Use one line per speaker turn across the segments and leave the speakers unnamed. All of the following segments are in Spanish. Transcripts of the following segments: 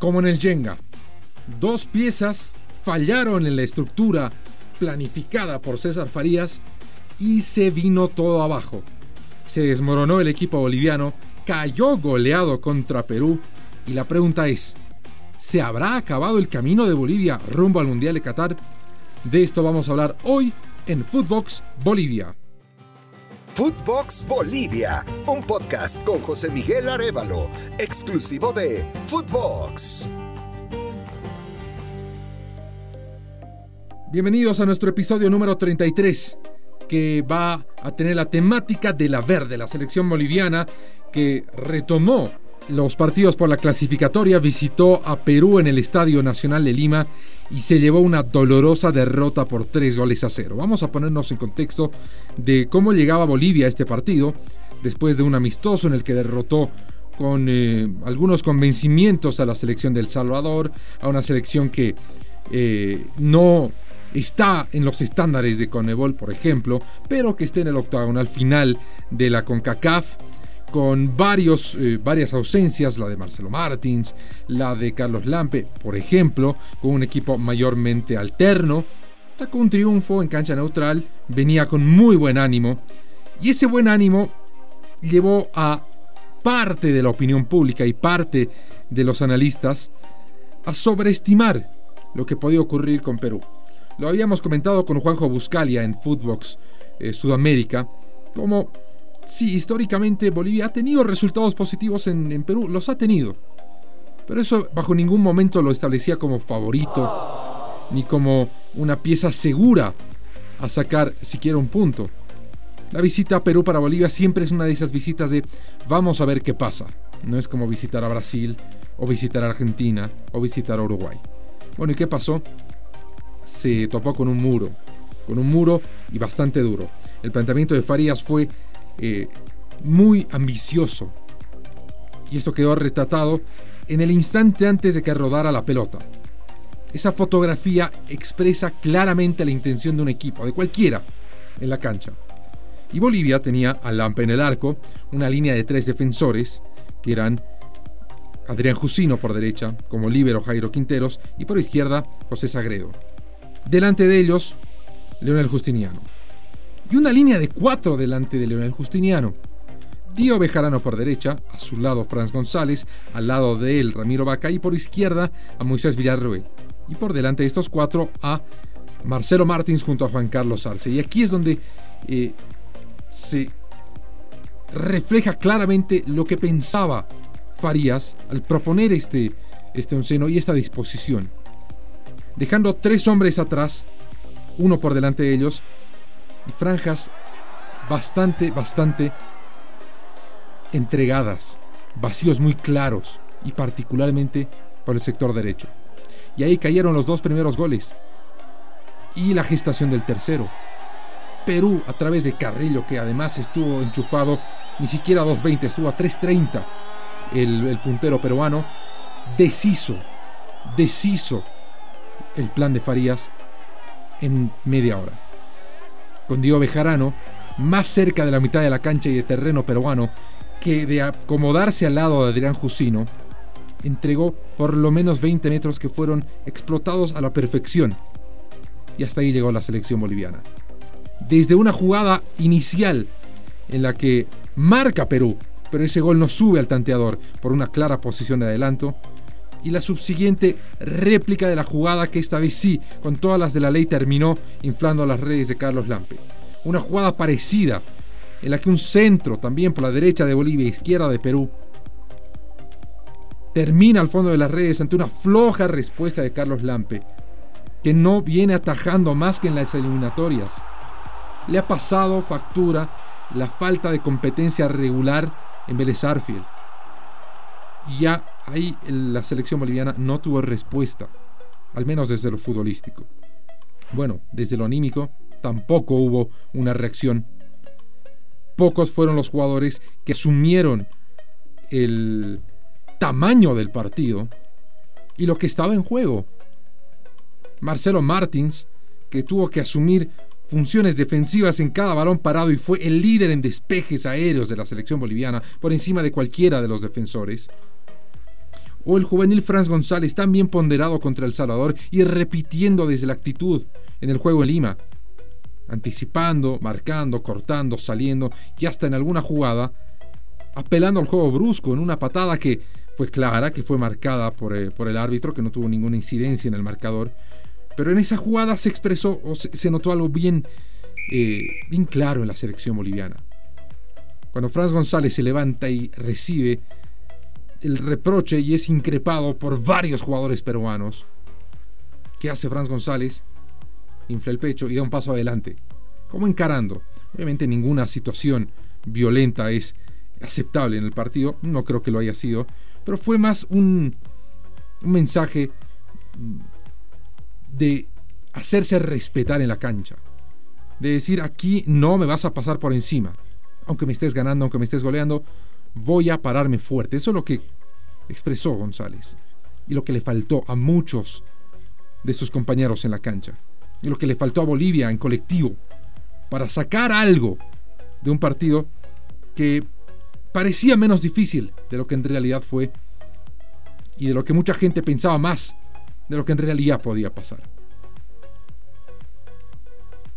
como en el Jenga. Dos piezas fallaron en la estructura planificada por César Farías y se vino todo abajo. Se desmoronó el equipo boliviano, cayó goleado contra Perú y la pregunta es, ¿se habrá acabado el camino de Bolivia rumbo al Mundial de Qatar? De esto vamos a hablar hoy en Footbox Bolivia.
Footbox Bolivia, un podcast con José Miguel Arevalo, exclusivo de Footbox.
Bienvenidos a nuestro episodio número 33, que va a tener la temática de la verde, la selección boliviana que retomó los partidos por la clasificatoria, visitó a Perú en el Estadio Nacional de Lima y se llevó una dolorosa derrota por tres goles a cero. Vamos a ponernos en contexto de cómo llegaba Bolivia a este partido, después de un amistoso en el que derrotó con eh, algunos convencimientos a la selección del Salvador, a una selección que eh, no está en los estándares de Conebol, por ejemplo, pero que esté en el octagonal final de la CONCACAF con varios, eh, varias ausencias, la de Marcelo Martins, la de Carlos Lampe, por ejemplo, con un equipo mayormente alterno. Sacó un triunfo en cancha neutral, venía con muy buen ánimo, y ese buen ánimo llevó a parte de la opinión pública y parte de los analistas a sobreestimar lo que podía ocurrir con Perú. Lo habíamos comentado con Juanjo Buscalia en Footbox eh, Sudamérica, como sí, históricamente Bolivia ha tenido resultados positivos en, Perú, los ha tenido. Pero eso bajo ningún momento lo establecía como favorito, ni como una pieza segura a sacar siquiera un punto. La visita a Perú para Bolivia siempre es una de esas visitas de vamos a ver qué pasa. No es como visitar a Brasil, o visitar a Argentina, o visitar a Uruguay. Bueno, ¿y qué pasó? se topó con un muro, con un muro y bastante duro. El planteamiento de Farías fue eh, muy ambicioso y esto quedó retratado en el instante antes de que rodara la pelota. Esa fotografía expresa claramente la intención de un equipo, de cualquiera, en la cancha. Y Bolivia tenía a Lampe en el arco, una línea de tres defensores, que eran Adrián Jusino por derecha, como líbero Jairo Quinteros, y por izquierda José Sagredo. Delante de ellos, Leonel Justiniano. Y una línea de cuatro delante de Leonel Justiniano. Dio Bejarano por derecha, a su lado Franz González, al lado de él Ramiro Vaca y por izquierda a Moisés Villarroel. Y por delante de estos cuatro a Marcelo Martins junto a Juan Carlos Arce. Y aquí es donde eh, se refleja claramente lo que pensaba Farías al proponer este, este onceno y esta disposición dejando tres hombres atrás, uno por delante de ellos, franjas bastante, bastante entregadas, vacíos muy claros, y particularmente por el sector derecho. Y ahí cayeron los dos primeros goles, y la gestación del tercero. Perú, a través de Carrillo, que además estuvo enchufado, ni siquiera a 2.20, estuvo a 3.30 el, el puntero peruano, deshizo, deshizo el plan de Farías en media hora. Con Diego Bejarano, más cerca de la mitad de la cancha y de terreno peruano que de acomodarse al lado de Adrián Jusino, entregó por lo menos 20 metros que fueron explotados a la perfección. Y hasta ahí llegó la selección boliviana. Desde una jugada inicial en la que marca Perú, pero ese gol no sube al tanteador por una clara posición de adelanto, y la subsiguiente réplica de la jugada que esta vez sí, con todas las de la ley, terminó inflando las redes de Carlos Lampe. Una jugada parecida, en la que un centro, también por la derecha de Bolivia e izquierda de Perú, termina al fondo de las redes ante una floja respuesta de Carlos Lampe, que no viene atajando más que en las eliminatorias. Le ha pasado factura la falta de competencia regular en Vélez Arfield y ya ahí la selección boliviana no tuvo respuesta, al menos desde lo futbolístico. Bueno, desde lo anímico tampoco hubo una reacción. Pocos fueron los jugadores que asumieron el tamaño del partido y lo que estaba en juego. Marcelo Martins, que tuvo que asumir funciones defensivas en cada balón parado y fue el líder en despejes aéreos de la selección boliviana por encima de cualquiera de los defensores O el juvenil Franz González, tan bien ponderado contra El Salvador y repitiendo desde la actitud en el juego en Lima. Anticipando, marcando, cortando, saliendo y hasta en alguna jugada apelando al juego brusco en una patada que fue clara, que fue marcada por, eh, por el árbitro, que no tuvo ninguna incidencia en el marcador. Pero en esa jugada se expresó o se, notó algo bien, eh, bien claro en la selección boliviana. Cuando Franz González se levanta y recibe el reproche y es increpado por varios jugadores peruanos, ¿qué hace Franz González? Infla el pecho y da un paso adelante, como encarando. Obviamente ninguna situación violenta es aceptable en el partido, no creo que lo haya sido, pero fue más un, un mensaje de hacerse respetar en la cancha, de decir aquí no me vas a pasar por encima, aunque me estés ganando, aunque me estés goleando, voy a pararme fuerte. Eso es lo que expresó González. Y lo que le faltó a muchos de sus compañeros en la cancha. Y lo que le faltó a Bolivia en colectivo para sacar algo de un partido que parecía menos difícil de lo que en realidad fue y de lo que mucha gente pensaba más de lo que en realidad podía pasar.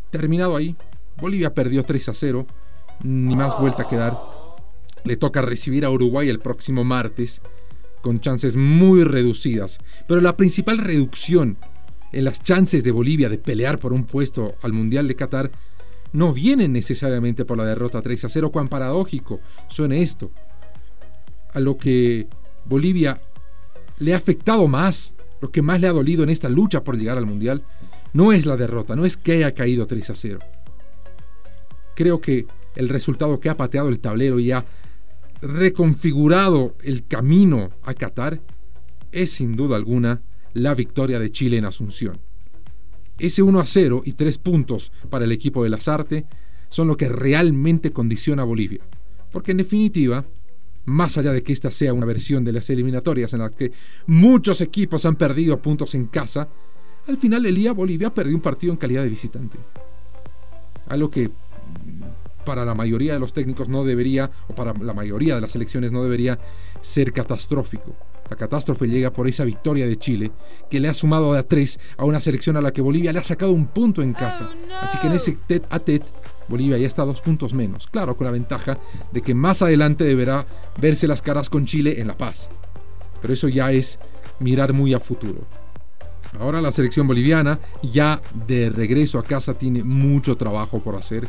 Terminado ahí, Bolivia perdió 3 a 0, ni más vuelta que dar. Le toca recibir a Uruguay el próximo martes, con chances muy reducidas. Pero la principal reducción en las chances de Bolivia de pelear por un puesto al Mundial de Qatar no vienen necesariamente por la derrota 3 a 0, cuán paradójico suene esto. A lo que Bolivia le ha afectado más, lo que más le ha dolido en esta lucha por llegar al Mundial, no es la derrota, no es que haya caído 3 a 0. Creo que el resultado que ha pateado el tablero y ha reconfigurado el camino a Qatar es sin duda alguna la victoria de Chile en Asunción. Ese 1 a 0 y 3 puntos para el equipo de Lazarte son lo que realmente condiciona a Bolivia. Porque en definitiva, más allá de que esta sea una versión de las eliminatorias en las que muchos equipos han perdido puntos en casa, al final el día Bolivia perdió un partido en calidad de visitante. Algo que mm, para la mayoría de los técnicos no debería, o para la mayoría de las selecciones no debería ser catastrófico. La catástrofe llega por esa victoria de Chile, que le ha sumado a tres a una selección a la que Bolivia le ha sacado un punto en casa. Oh, Así que en ese tet a tet, Bolivia ya está dos puntos menos. Claro, con la ventaja de que más adelante deberá verse las caras con Chile en La Paz. Pero eso ya es mirar muy a futuro. Ahora la selección boliviana, ya de regreso a casa, tiene mucho trabajo por hacer,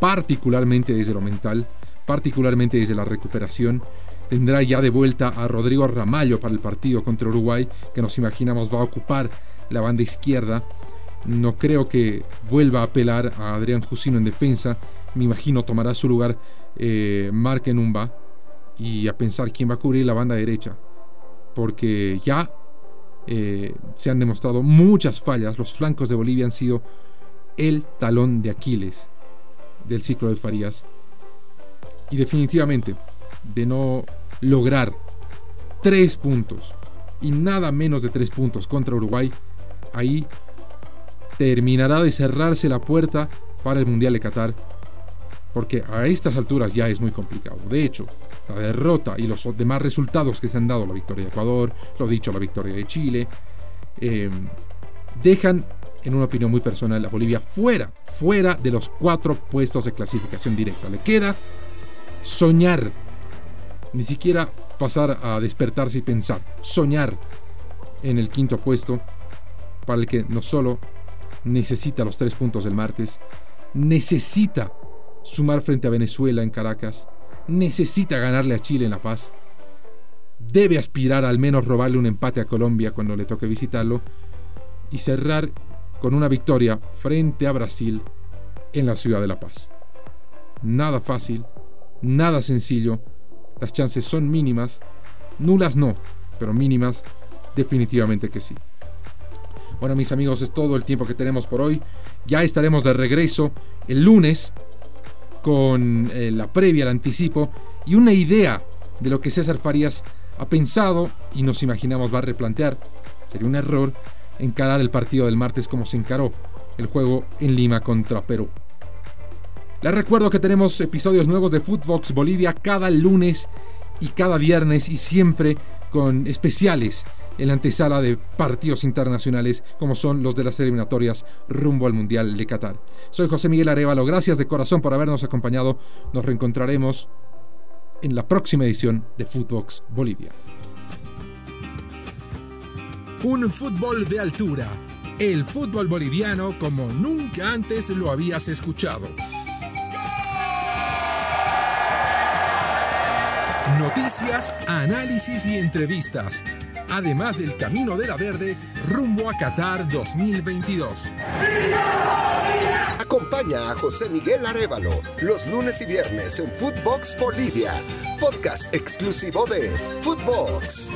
particularmente desde lo mental, particularmente desde la recuperación tendrá ya de vuelta a Rodrigo Ramallo para el partido contra Uruguay, que nos imaginamos va a ocupar la banda izquierda. No creo que vuelva a apelar a Adrián Jusino en defensa. Me imagino tomará su lugar eh, Mark y a pensar quién va a cubrir la banda derecha. Porque ya eh, se han demostrado muchas fallas. Los flancos de Bolivia han sido el talón de Aquiles del ciclo de Farías. Y definitivamente, de no lograr tres puntos y nada menos de tres puntos contra Uruguay, ahí terminará de cerrarse la puerta para el Mundial de Qatar, porque a estas alturas ya es muy complicado. De hecho, la derrota y los demás resultados que se han dado, la victoria de Ecuador, lo dicho, la victoria de Chile, em, dejan, en una opinión muy personal, a Bolivia fuera, fuera de los cuatro puestos de clasificación directa. Le queda soñar ni siquiera pasar a despertarse y pensar, soñar en el quinto puesto, para el que no solo necesita los tres puntos del martes, necesita sumar frente a Venezuela en Caracas, necesita ganarle a Chile en La Paz, debe aspirar al menos robarle un empate a Colombia cuando le toque visitarlo y cerrar con una victoria frente a Brasil en la ciudad de La Paz. Nada fácil, nada sencillo, las chances son mínimas, nulas no, pero mínimas definitivamente que sí. Bueno mis amigos, es todo el tiempo que tenemos por hoy. Ya estaremos de regreso el lunes con eh, la previa, el anticipo y una idea de lo que César Farías ha pensado y nos imaginamos va a replantear. Sería un error encarar el partido del martes como se encaró el juego en Lima contra Perú. Les recuerdo que tenemos episodios nuevos de Footbox Bolivia cada lunes y cada viernes y siempre con especiales en la antesala de partidos internacionales como son los de las eliminatorias rumbo al Mundial de Qatar. Soy José Miguel Arevalo, gracias de corazón por habernos acompañado. Nos reencontraremos en la próxima edición de Footbox Bolivia.
Un fútbol de altura. El fútbol boliviano como nunca antes lo habías escuchado. Noticias, análisis y entrevistas. Además del Camino de la Verde rumbo a Qatar 2022.
Acompaña a José Miguel Arevalo los lunes y viernes en Footbox Bolivia, podcast exclusivo de Footbox.